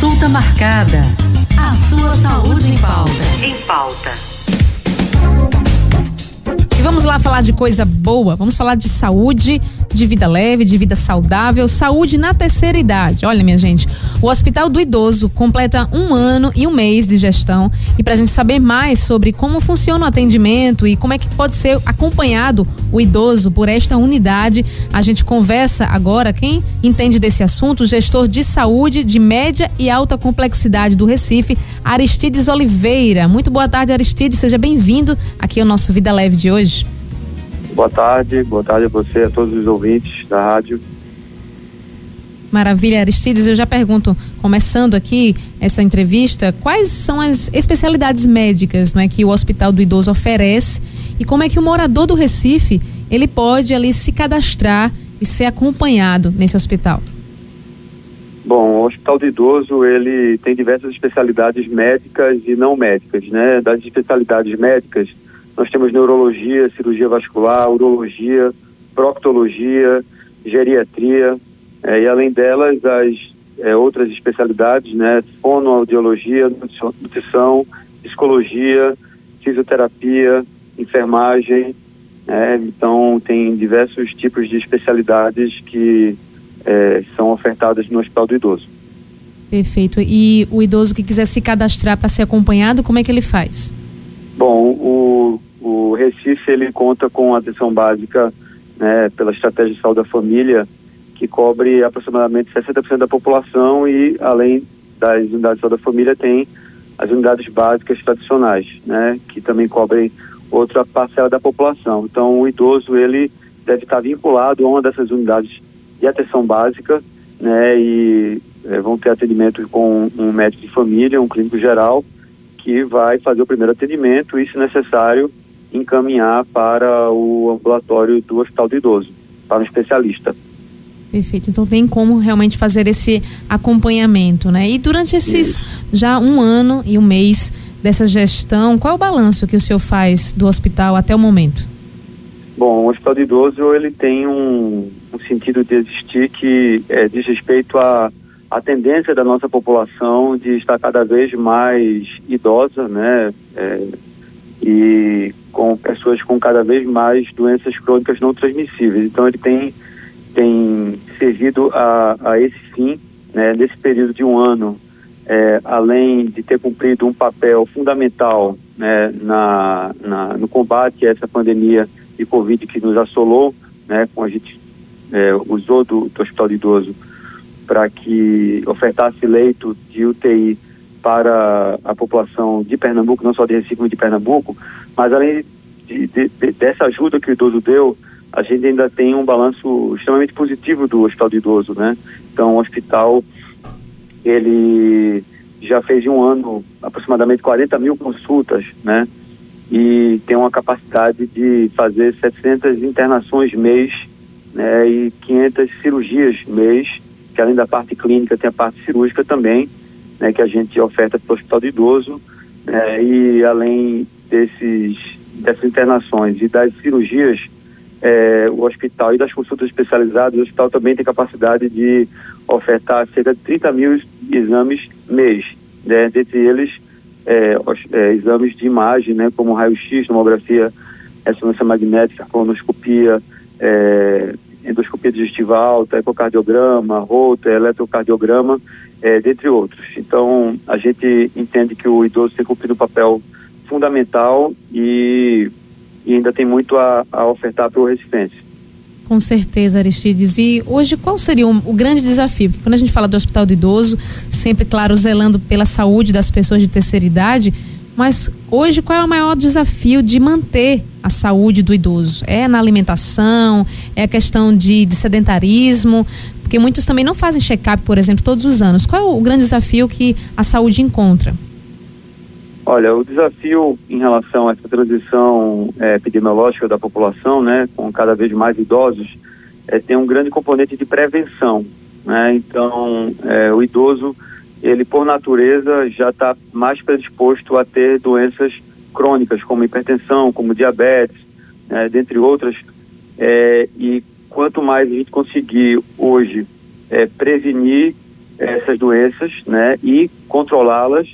Consulta marcada. A sua saúde em pauta. Em pauta. E vamos lá falar de coisa boa. Vamos falar de saúde, de vida leve, de vida saudável, saúde na terceira idade. Olha, minha gente, o Hospital do Idoso completa um ano e um mês de gestão. E para a gente saber mais sobre como funciona o atendimento e como é que pode ser acompanhado o idoso por esta unidade, a gente conversa agora. Quem entende desse assunto, o gestor de saúde de média e alta complexidade do Recife, Aristides Oliveira. Muito boa tarde, Aristides. Seja bem-vindo aqui ao nosso Vida Leve de hoje. Boa tarde, boa tarde a você, a todos os ouvintes da rádio. Maravilha, Aristides, eu já pergunto, começando aqui essa entrevista, quais são as especialidades médicas não é, que o Hospital do Idoso oferece e como é que o morador do Recife ele pode ali se cadastrar e ser acompanhado nesse hospital? Bom, o Hospital do Idoso ele tem diversas especialidades médicas e não médicas, né? Das especialidades médicas, nós temos neurologia, cirurgia vascular, urologia, proctologia, geriatria, é, e além delas, as é, outras especialidades, né? Fonoaudiologia, nutrição, psicologia, fisioterapia, enfermagem. É, então, tem diversos tipos de especialidades que é, são ofertadas no Hospital do Idoso. Perfeito. E o idoso que quiser se cadastrar para ser acompanhado, como é que ele faz? Bom, o, o Recife ele conta com atenção básica né, pela estratégia de saúde da família, que cobre aproximadamente 60% da população e, além das unidades de saúde da família, tem as unidades básicas tradicionais, né, que também cobrem outra parcela da população. Então, o idoso ele deve estar vinculado a uma dessas unidades de atenção básica, né, e é, vão ter atendimento com um médico de família, um clínico geral, que vai fazer o primeiro atendimento e, se necessário, encaminhar para o ambulatório do Hospital do Idoso, para um especialista. Perfeito. Então tem como realmente fazer esse acompanhamento, né? E durante esses Isso. já um ano e um mês dessa gestão, qual é o balanço que o senhor faz do hospital até o momento? Bom, o Hospital do Idoso ele tem um, um sentido de existir que é, diz respeito a, a, tendência da nossa população de estar cada vez mais idosa, né? É, e com pessoas com cada vez mais doenças crônicas não transmissíveis. Então ele tem, tem servido a, a esse fim, né, nesse período de um ano, é, além de ter cumprido um papel fundamental né, na, na, no combate a essa pandemia de Covid que nos assolou, né, com a gente é, usou do, do Hospital de Idoso para que ofertasse leito de UTI para a população de Pernambuco, não só de Recife, mas de Pernambuco, mas além de, de, de, dessa ajuda que o idoso deu, a gente ainda tem um balanço extremamente positivo do hospital de idoso, né? Então, o hospital, ele já fez em um ano aproximadamente 40 mil consultas, né? E tem uma capacidade de fazer 700 internações mês, né? E 500 cirurgias mês, que além da parte clínica tem a parte cirúrgica também né, que a gente oferta para o Hospital do Idoso, né, e além desses, dessas internações e das cirurgias, é, o hospital e das consultas especializadas, o hospital também tem capacidade de ofertar cerca de 30 mil exames mês, né, dentre eles é, é, exames de imagem, né, como raio-x, tomografia, ressonância magnética, colonoscopia, é, endoscopia digestiva alta, ecocardiograma, Holter, eletrocardiograma, é, dentre outros. Então, a gente entende que o idoso tem cumprido um papel fundamental e, e ainda tem muito a, a ofertar para o Recifense. Com certeza, Aristides. E hoje qual seria o, o, grande desafio? Porque quando a gente fala do Hospital do Idoso, sempre, claro, zelando pela saúde das pessoas de terceira idade, mas hoje qual é o maior desafio de manter a saúde do idoso? É na alimentação? É a questão de, de sedentarismo? Porque muitos também não fazem check-up, por exemplo, todos os anos. Qual é o grande desafio que a saúde encontra? Olha, o desafio em relação a essa transição é, epidemiológica da população, né, com cada vez mais idosos, é, tem um grande componente de prevenção. Né? Então, é, o idoso, ele por natureza já está mais predisposto a ter doenças crônicas, como hipertensão, como diabetes, né, dentre outras. É, e quanto mais a gente conseguir hoje é, prevenir essas doenças, né, e controlá-las,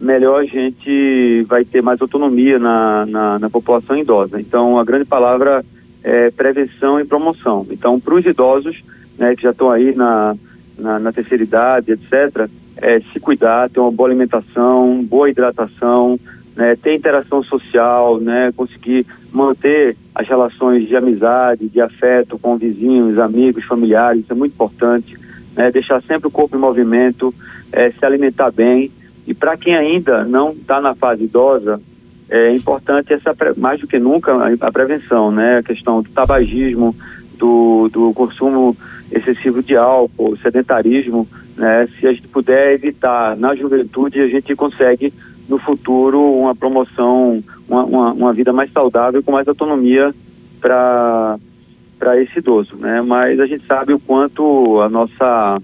melhor a gente vai ter mais autonomia na, na, na população idosa. Então, a grande palavra é prevenção e promoção. Então, para os idosos, né, que já estão aí na, na, na, terceira idade, etc., é, se cuidar, ter uma boa alimentação, boa hidratação, né, ter interação social, né, conseguir manter as relações de amizade, de afeto com vizinhos, amigos, familiares, isso é muito importante. Né, deixar sempre o corpo em movimento, é, se alimentar bem. E para quem ainda não está na fase idosa, é importante essa mais do que nunca a prevenção, né? A questão do tabagismo, do, do consumo excessivo de álcool, sedentarismo, né? Se a gente puder evitar na juventude, a gente consegue no futuro uma promoção, uma, uma, uma vida mais saudável com mais autonomia para esse idoso, né? Mas a gente sabe o quanto a nossa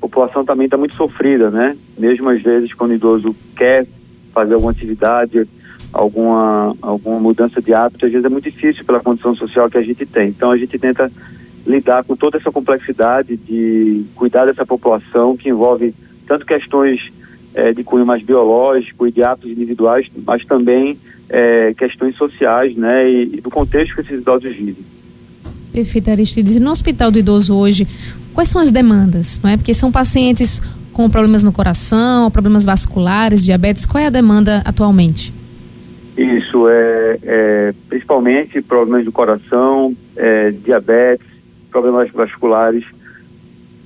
população também está muito sofrida, né? Mesmo às vezes quando o idoso quer fazer alguma atividade, alguma alguma mudança de hábito, às vezes é muito difícil pela condição social que a gente tem. Então a gente tenta lidar com toda essa complexidade de cuidar dessa população que envolve tanto questões é, de cunho mais biológico e de hábitos individuais, mas também é, questões sociais, né, e, e, do contexto que esses idosos vivem. Perfeito, Aristides. E no Hospital do Idoso hoje, quais são as demandas? Não é? Porque são pacientes com problemas no coração, problemas vasculares, diabetes. Qual é a demanda atualmente? Isso, é, é principalmente problemas do coração, é, diabetes, problemas vasculares,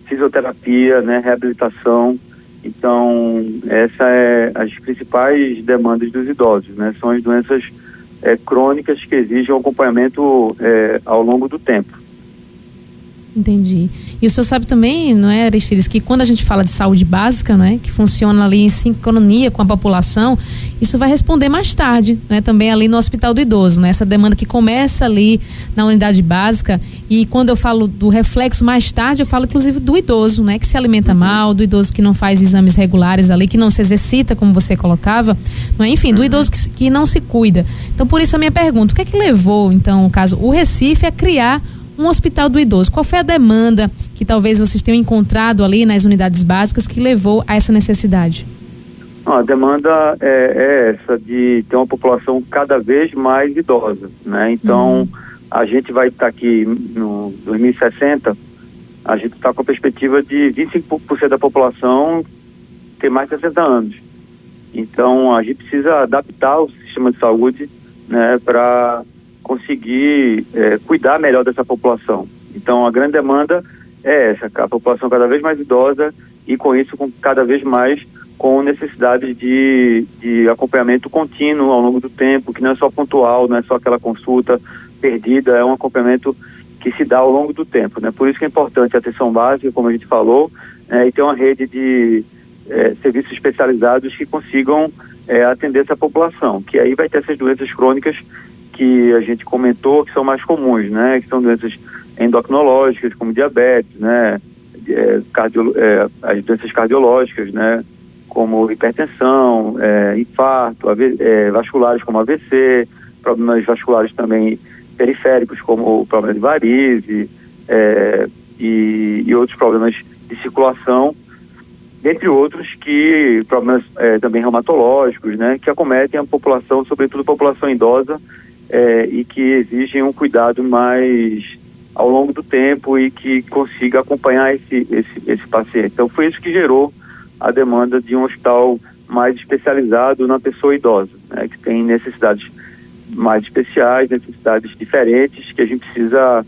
fisioterapia, né, reabilitação. Então, essa é as principais demandas dos idosos, né? São as doenças é, crônicas que exigem acompanhamento é, ao longo do tempo. Entendi. E o senhor sabe também, não é, Aristides, que quando a gente fala de saúde básica, não é, que funciona ali em sincronia com a população, isso vai responder mais tarde, né, também ali no Hospital do Idoso, né, essa demanda que começa ali na unidade básica e quando eu falo do reflexo mais tarde, eu falo inclusive do idoso, né, que se alimenta mal, do idoso que não faz exames regulares ali, que não se exercita, como você colocava, não é, enfim, do uhum. idoso que, que não se cuida. Então, por isso a minha pergunta, o que é que levou, então, o caso, o Recife a criar um hospital do idoso. Qual foi a demanda que talvez vocês tenham encontrado ali nas unidades básicas que levou a essa necessidade? A demanda é, é essa de ter uma população cada vez mais idosa, né? Então, uhum. a gente vai estar tá aqui no 2060, a gente está com a perspectiva de 25% da população ter mais de 60 anos. Então, a gente precisa adaptar o sistema de saúde, né, para conseguir é, cuidar melhor dessa população. Então, a grande demanda é essa, a população cada vez mais idosa e, com isso, com cada vez mais com necessidades de, de acompanhamento contínuo ao longo do tempo, que não é só pontual, não é só aquela consulta perdida, é um acompanhamento que se dá ao longo do tempo. Né? Por isso que é importante a atenção básica, como a gente falou, é, e ter uma rede de é, serviços especializados que consigam é, atender essa população, que aí vai ter essas doenças crônicas que a gente comentou que são mais comuns, né? Que são doenças endocrinológicas, como diabetes, né? É, cardio, é, as doenças cardiológicas, né? Como hipertensão, é, infarto, AV, é, vasculares como AVC, problemas vasculares também periféricos, como o problema de varize é, e, e, outros problemas de circulação, dentre outros que problemas é, também reumatológicos, né? Que acometem a população, sobretudo a população idosa, é, e que exigem um cuidado mais ao longo do tempo e que consiga acompanhar esse, esse, esse paciente. Então foi isso que gerou a demanda de um hospital mais especializado na pessoa idosa, né, que tem necessidades mais especiais, necessidades diferentes, que a gente precisa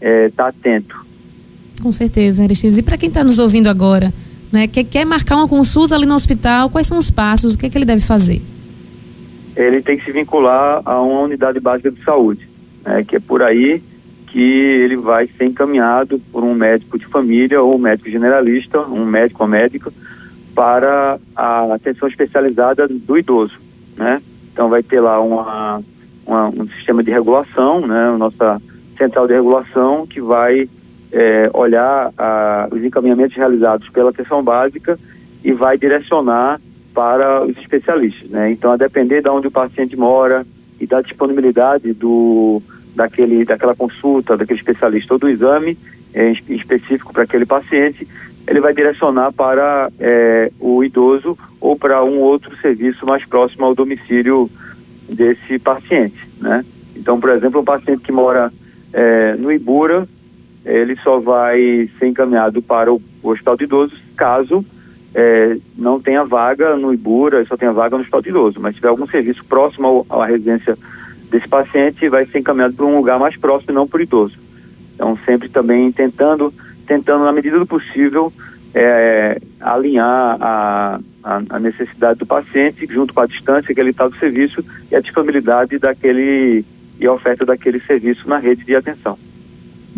estar é, tá atento. Com certeza, Aristides. E para quem está nos ouvindo agora, né, que quer marcar uma consulta ali no hospital, quais são os passos, o que, é que ele deve fazer? Ele tem que se vincular a uma unidade básica de saúde, né, que é por aí que ele vai ser encaminhado por um médico de família ou um médico generalista, um médico ou médica, para a atenção especializada do idoso, né? Então vai ter lá uma, uma um sistema de regulação, né? Nossa central de regulação que vai é, olhar a, os encaminhamentos realizados pela atenção básica e vai direcionar para os especialistas, né? Então, a depender de onde o paciente mora e da disponibilidade do daquele daquela consulta, daquele especialista ou do exame é, específico para aquele paciente, ele vai direcionar para é, o idoso ou para um outro serviço mais próximo ao domicílio desse paciente, né? Então, por exemplo, um paciente que mora é, no Ibura, ele só vai ser encaminhado para o, o hospital de idosos caso é, não tenha vaga no Ibura, só tenha vaga no hospital de idoso. Mas se tiver algum serviço próximo ao, à residência desse paciente, vai ser encaminhado para um lugar mais próximo e não para o idoso. Então, sempre também tentando, tentando na medida do possível, é, alinhar a, a, a, necessidade do paciente junto com a distância que ele está do serviço e a disponibilidade daquele e a oferta daquele serviço na rede de atenção.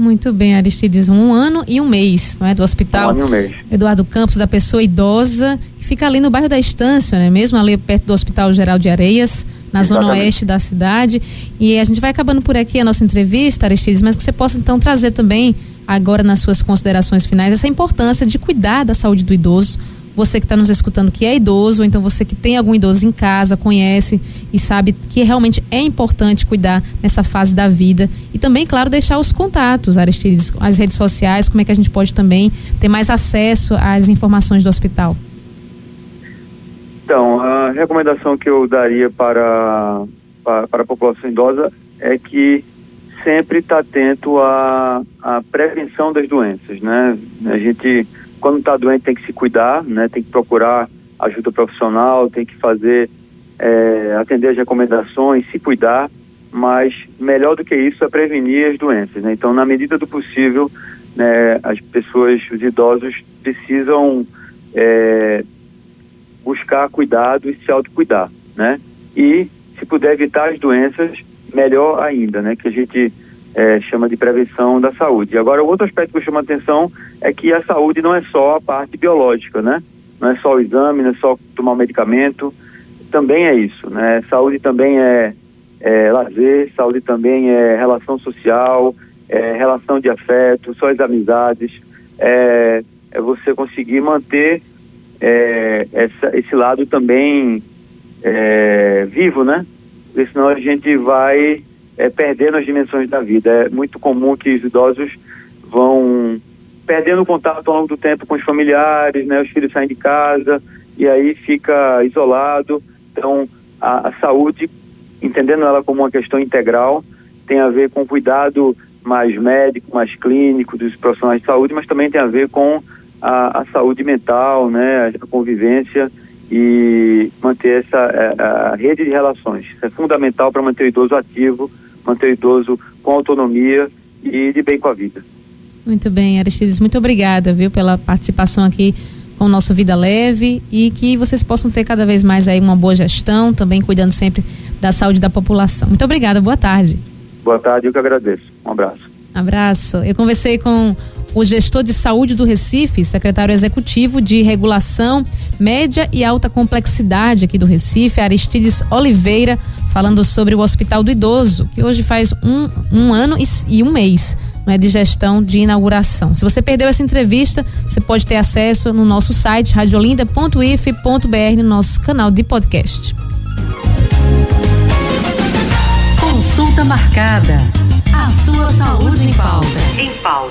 Muito bem, Aristides, um ano e um mês, não é? Do hospital um ano e um mês. Eduardo Campos, da pessoa idosa, que fica ali no bairro da Estância, né? Mesmo ali perto do Hospital Geral de Areias, na Exatamente. zona oeste da cidade. E a gente vai acabando por aqui a nossa entrevista, Aristides, mas que você possa então trazer também, agora nas suas considerações finais, essa importância de cuidar da saúde do idoso você que está nos escutando que é idoso, ou então você que tem algum idoso em casa, conhece e sabe que realmente é importante cuidar nessa fase da vida. E também, claro, deixar os contatos, Aristides, as redes sociais, como é que a gente pode também ter mais acesso às informações do hospital. Então, a recomendação que eu daria para, para, para a população idosa é que sempre está atento à, à prevenção das doenças, né? A gente quando está doente tem que se cuidar, né? Tem que procurar ajuda profissional, tem que fazer, é, atender as recomendações, se cuidar, mas melhor do que isso é prevenir as doenças, né? Então, na medida do possível, né, as pessoas, os idosos precisam é, buscar cuidado e se autocuidar, né? E se puder evitar as doenças, melhor ainda, né? Que a gente é, chama de prevenção da saúde. Agora, o outro aspecto que eu chamo a atenção é que a saúde não é só a parte biológica, né? Não é só o exame, não é só tomar medicamento, também é isso, né? Saúde também é, é lazer, saúde também é relação social, é relação de afeto, só as amizades, é, é você conseguir manter é, essa, esse lado também é, vivo, né? Porque senão a gente vai é, perdendo as dimensões da vida. É muito comum que os idosos vão perdendo contato ao longo do tempo com os familiares, né? Os filhos saem de casa e aí fica isolado. Então, a, a saúde, entendendo ela como uma questão integral, tem a ver com cuidado mais médico, mais clínico dos profissionais de saúde, mas também tem a ver com a, a saúde mental, né? A convivência e manter essa a, é, a rede de relações. Isso é fundamental para manter o idoso ativo manter o idoso com autonomia e de bem com a vida. Muito bem, Aristides, muito obrigada, viu, pela participação aqui com o nosso Vida Leve e que vocês possam ter cada vez mais aí uma boa gestão, também cuidando sempre da saúde da população. Muito obrigada, boa tarde. Boa tarde, eu que agradeço. Um abraço. Abraço. Eu conversei com o gestor de saúde do Recife, secretário executivo de regulação média e alta complexidade aqui do Recife, Aristides Oliveira, falando sobre o Hospital do Idoso, que hoje faz um, um ano e, e um mês é de gestão de inauguração. Se você perdeu essa entrevista, você pode ter acesso no nosso site radiolinda.if.br no nosso canal de podcast. Consulta marcada. A sua saúde em pauta. Em pauta.